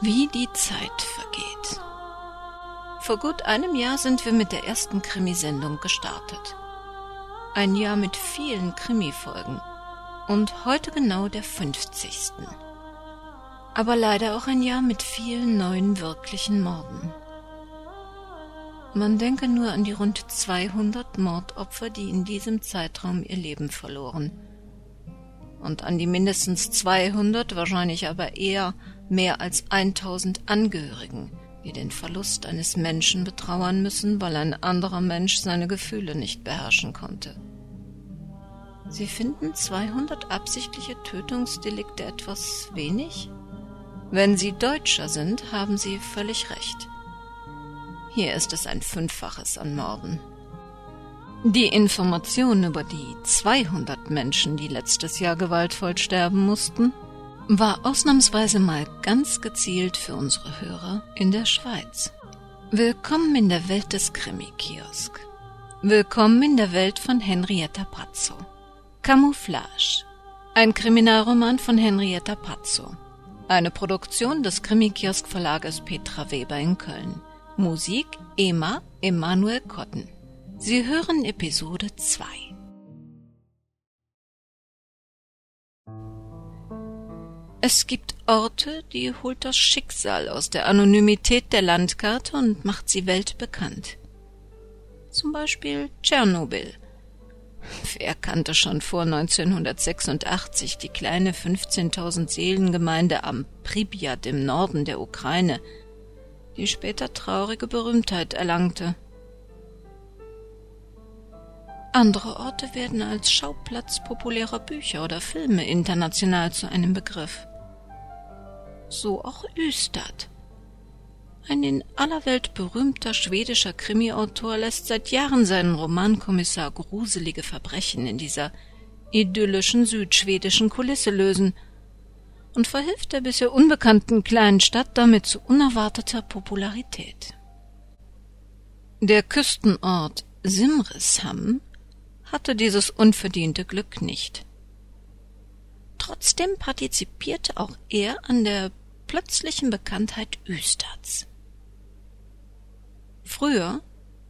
Wie die Zeit vergeht. Vor gut einem Jahr sind wir mit der ersten Krimisendung gestartet. Ein Jahr mit vielen Krimifolgen und heute genau der 50. Aber leider auch ein Jahr mit vielen neuen wirklichen Morden. Man denke nur an die rund 200 Mordopfer, die in diesem Zeitraum ihr Leben verloren. Und an die mindestens 200, wahrscheinlich aber eher mehr als 1000 Angehörigen, die den Verlust eines Menschen betrauern müssen, weil ein anderer Mensch seine Gefühle nicht beherrschen konnte. Sie finden 200 absichtliche Tötungsdelikte etwas wenig? Wenn Sie Deutscher sind, haben Sie völlig recht. Hier ist es ein Fünffaches an Morden. Die Information über die 200 Menschen, die letztes Jahr gewaltvoll sterben mussten, war ausnahmsweise mal ganz gezielt für unsere Hörer in der Schweiz. Willkommen in der Welt des Krimi-Kiosk. Willkommen in der Welt von Henrietta Pazzo. Camouflage. Ein Kriminalroman von Henrietta Pazzo. Eine Produktion des Krimi-Kiosk Verlages Petra Weber in Köln. Musik Ema Emanuel Kotten. Sie hören Episode 2. Es gibt Orte, die holt das Schicksal aus der Anonymität der Landkarte und macht sie weltbekannt. Zum Beispiel Tschernobyl. Wer kannte schon vor 1986 die kleine 15.000 Seelengemeinde am Pripyat im Norden der Ukraine, die später traurige Berühmtheit erlangte. Andere Orte werden als Schauplatz populärer Bücher oder Filme international zu einem Begriff. So auch Ystad. Ein in aller Welt berühmter schwedischer Krimiautor lässt seit Jahren seinen Romankommissar gruselige Verbrechen in dieser idyllischen südschwedischen Kulisse lösen – und verhilft der bisher unbekannten kleinen Stadt damit zu unerwarteter Popularität. Der Küstenort Simrishamn hatte dieses unverdiente Glück nicht. Trotzdem partizipierte auch er an der plötzlichen Bekanntheit Üstads. Früher,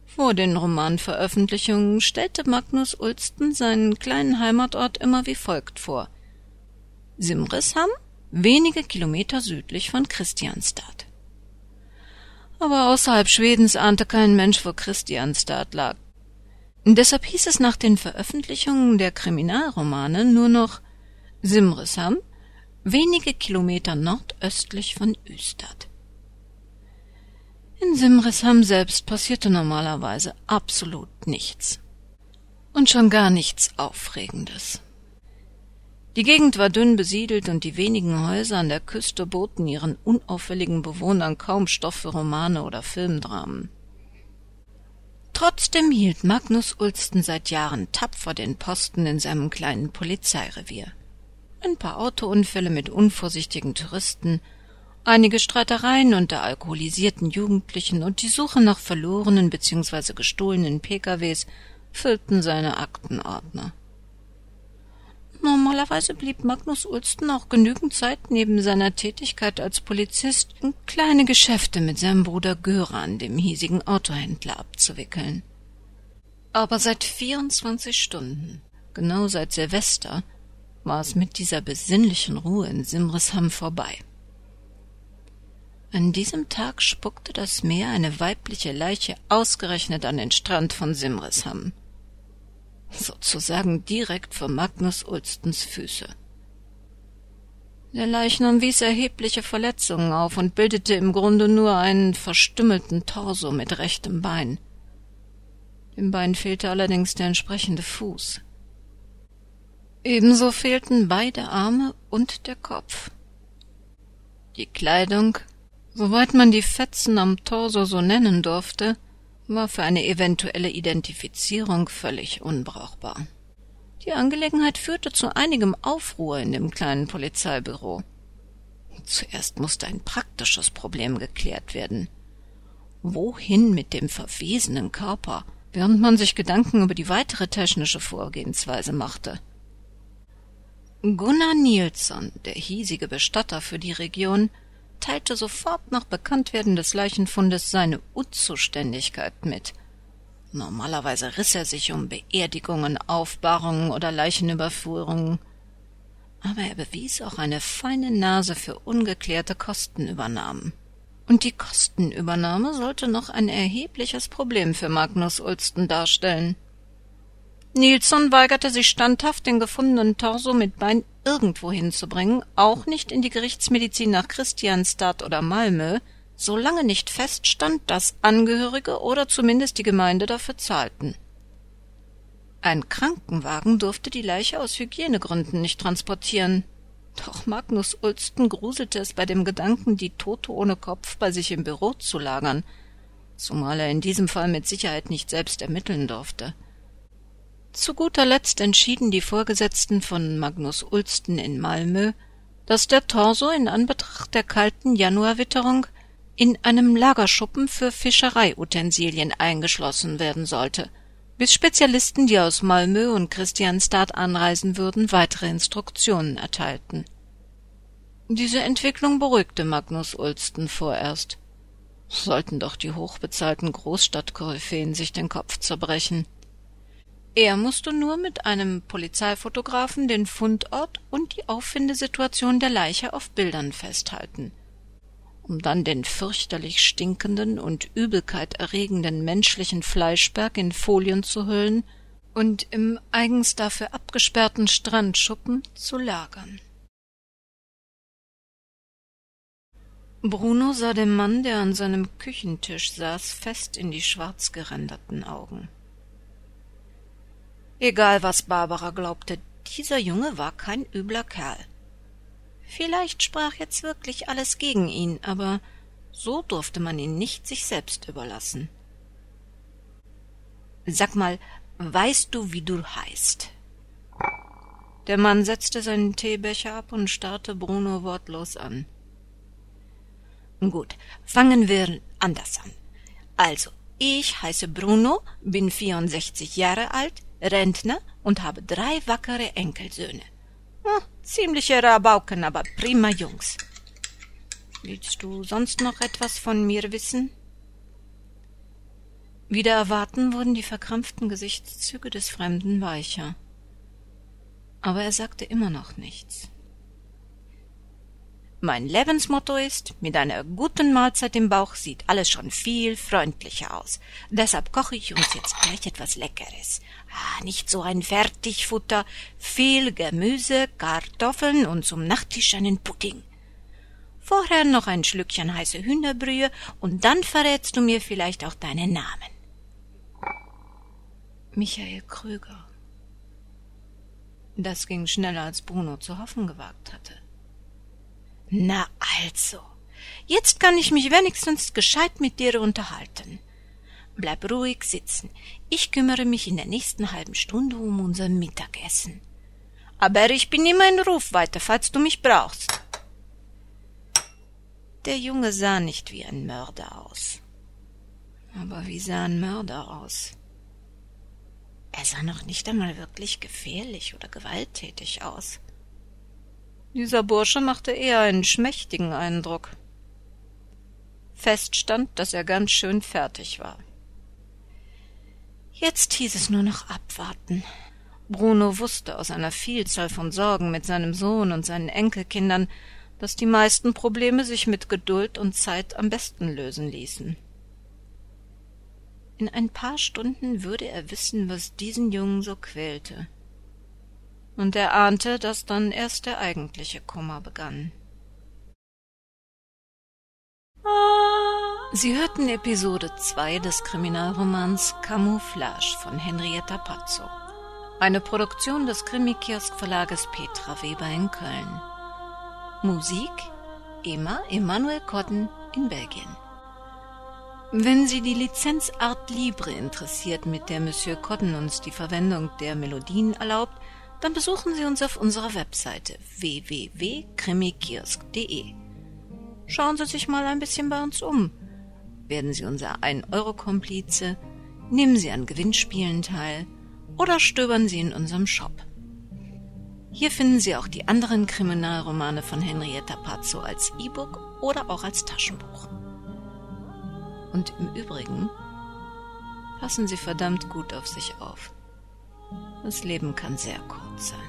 vor den Romanveröffentlichungen, stellte Magnus Ulsten seinen kleinen Heimatort immer wie folgt vor. Simrishamn wenige Kilometer südlich von Christianstad. Aber außerhalb Schwedens ahnte kein Mensch, wo Christianstad lag. Deshalb hieß es nach den Veröffentlichungen der Kriminalromane nur noch Simrishamn, wenige Kilometer nordöstlich von Ystad. In Simrishamn selbst passierte normalerweise absolut nichts. Und schon gar nichts Aufregendes. Die Gegend war dünn besiedelt und die wenigen Häuser an der Küste boten ihren unauffälligen Bewohnern kaum Stoff für Romane oder Filmdramen. Trotzdem hielt Magnus Ulsten seit Jahren tapfer den Posten in seinem kleinen Polizeirevier. Ein paar Autounfälle mit unvorsichtigen Touristen, einige Streitereien unter alkoholisierten Jugendlichen und die Suche nach verlorenen bzw. gestohlenen PKWs füllten seine Aktenordner. Normalerweise blieb Magnus Ulsten auch genügend Zeit neben seiner Tätigkeit als Polizist in kleine Geschäfte mit seinem Bruder Göran, dem hiesigen Autohändler, abzuwickeln. Aber seit vierundzwanzig Stunden, genau seit Silvester, es mit dieser besinnlichen Ruhe in Simrishamn vorbei. An diesem Tag spuckte das Meer eine weibliche Leiche ausgerechnet an den Strand von Simrishamn sozusagen direkt vor Magnus Ulstens Füße. Der Leichnam wies erhebliche Verletzungen auf und bildete im Grunde nur einen verstümmelten Torso mit rechtem Bein. Dem Bein fehlte allerdings der entsprechende Fuß. Ebenso fehlten beide Arme und der Kopf. Die Kleidung, soweit man die Fetzen am Torso so nennen durfte, war für eine eventuelle Identifizierung völlig unbrauchbar. Die Angelegenheit führte zu einigem Aufruhr in dem kleinen Polizeibüro. Zuerst musste ein praktisches Problem geklärt werden. Wohin mit dem verwesenen Körper, während man sich Gedanken über die weitere technische Vorgehensweise machte. Gunnar Nilsson, der hiesige Bestatter für die Region, teilte sofort nach Bekanntwerden des Leichenfundes seine Unzuständigkeit mit. Normalerweise riss er sich um Beerdigungen, Aufbahrungen oder Leichenüberführungen. Aber er bewies auch eine feine Nase für ungeklärte Kostenübernahmen. Und die Kostenübernahme sollte noch ein erhebliches Problem für Magnus Ulsten darstellen. Nilsson weigerte sich standhaft, den gefundenen Torso mit Bein irgendwo hinzubringen, auch nicht in die Gerichtsmedizin nach Christianstadt oder Malmö, solange nicht feststand, dass Angehörige oder zumindest die Gemeinde dafür zahlten. Ein Krankenwagen durfte die Leiche aus Hygienegründen nicht transportieren. Doch Magnus Ulsten gruselte es bei dem Gedanken, die Tote ohne Kopf bei sich im Büro zu lagern, zumal er in diesem Fall mit Sicherheit nicht selbst ermitteln durfte. Zu guter Letzt entschieden die Vorgesetzten von Magnus Ulsten in Malmö, dass der Torso in Anbetracht der kalten Januarwitterung in einem Lagerschuppen für Fischereiutensilien eingeschlossen werden sollte, bis Spezialisten, die aus Malmö und Christianstad anreisen würden, weitere Instruktionen erteilten. Diese Entwicklung beruhigte Magnus Ulsten vorerst. Sollten doch die hochbezahlten Großstadtkoryphäen sich den Kopf zerbrechen. Er musste nur mit einem Polizeifotografen den Fundort und die Auffindesituation der Leiche auf Bildern festhalten, um dann den fürchterlich stinkenden und Übelkeit erregenden menschlichen Fleischberg in Folien zu hüllen und im eigens dafür abgesperrten Strandschuppen zu lagern. Bruno sah dem Mann, der an seinem Küchentisch saß, fest in die schwarz geränderten Augen. Egal was Barbara glaubte, dieser Junge war kein übler Kerl. Vielleicht sprach jetzt wirklich alles gegen ihn, aber so durfte man ihn nicht sich selbst überlassen. Sag mal, weißt du, wie du heißt? Der Mann setzte seinen Teebecher ab und starrte Bruno wortlos an. Gut, fangen wir anders an. Also, ich heiße Bruno, bin 64 Jahre alt, Rentner und habe drei wackere Enkelsöhne. Hm, ziemliche Rabauken, aber prima Jungs. Willst du sonst noch etwas von mir wissen? Wieder erwarten wurden die verkrampften Gesichtszüge des Fremden weicher. Aber er sagte immer noch nichts. Mein Lebensmotto ist, mit einer guten Mahlzeit im Bauch sieht alles schon viel freundlicher aus. Deshalb koche ich uns jetzt gleich etwas Leckeres. Ah, nicht so ein Fertigfutter, viel Gemüse, Kartoffeln und zum Nachtisch einen Pudding. Vorher noch ein Schlückchen heiße Hühnerbrühe und dann verrätst du mir vielleicht auch deinen Namen. Michael Krüger. Das ging schneller, als Bruno zu hoffen gewagt hatte. Na also, jetzt kann ich mich wenigstens gescheit mit dir unterhalten. Bleib ruhig sitzen. Ich kümmere mich in der nächsten halben Stunde um unser Mittagessen. Aber ich bin immer in Rufweite, falls du mich brauchst. Der Junge sah nicht wie ein Mörder aus. Aber wie sah ein Mörder aus? Er sah noch nicht einmal wirklich gefährlich oder gewalttätig aus. Dieser Bursche machte eher einen schmächtigen Eindruck. Fest stand, dass er ganz schön fertig war. Jetzt hieß es nur noch abwarten. Bruno wusste aus einer Vielzahl von Sorgen mit seinem Sohn und seinen Enkelkindern, dass die meisten Probleme sich mit Geduld und Zeit am besten lösen ließen. In ein paar Stunden würde er wissen, was diesen Jungen so quälte. Und er ahnte, dass dann erst der eigentliche Kummer begann. Sie hörten Episode 2 des Kriminalromans Camouflage von Henrietta Pazzo. Eine Produktion des Krimi-Kiosk-Verlages Petra Weber in Köln. Musik Emma Emanuel Cotton in Belgien. Wenn Sie die Lizenz Art Libre interessiert, mit der Monsieur Cotton uns die Verwendung der Melodien erlaubt, dann besuchen Sie uns auf unserer Webseite www.krimikiosk.de. Schauen Sie sich mal ein bisschen bei uns um werden Sie unser 1-Euro-Komplize, nehmen Sie an Gewinnspielen teil oder stöbern Sie in unserem Shop. Hier finden Sie auch die anderen Kriminalromane von Henrietta Pazzo als E-Book oder auch als Taschenbuch. Und im Übrigen, passen Sie verdammt gut auf sich auf. Das Leben kann sehr kurz sein.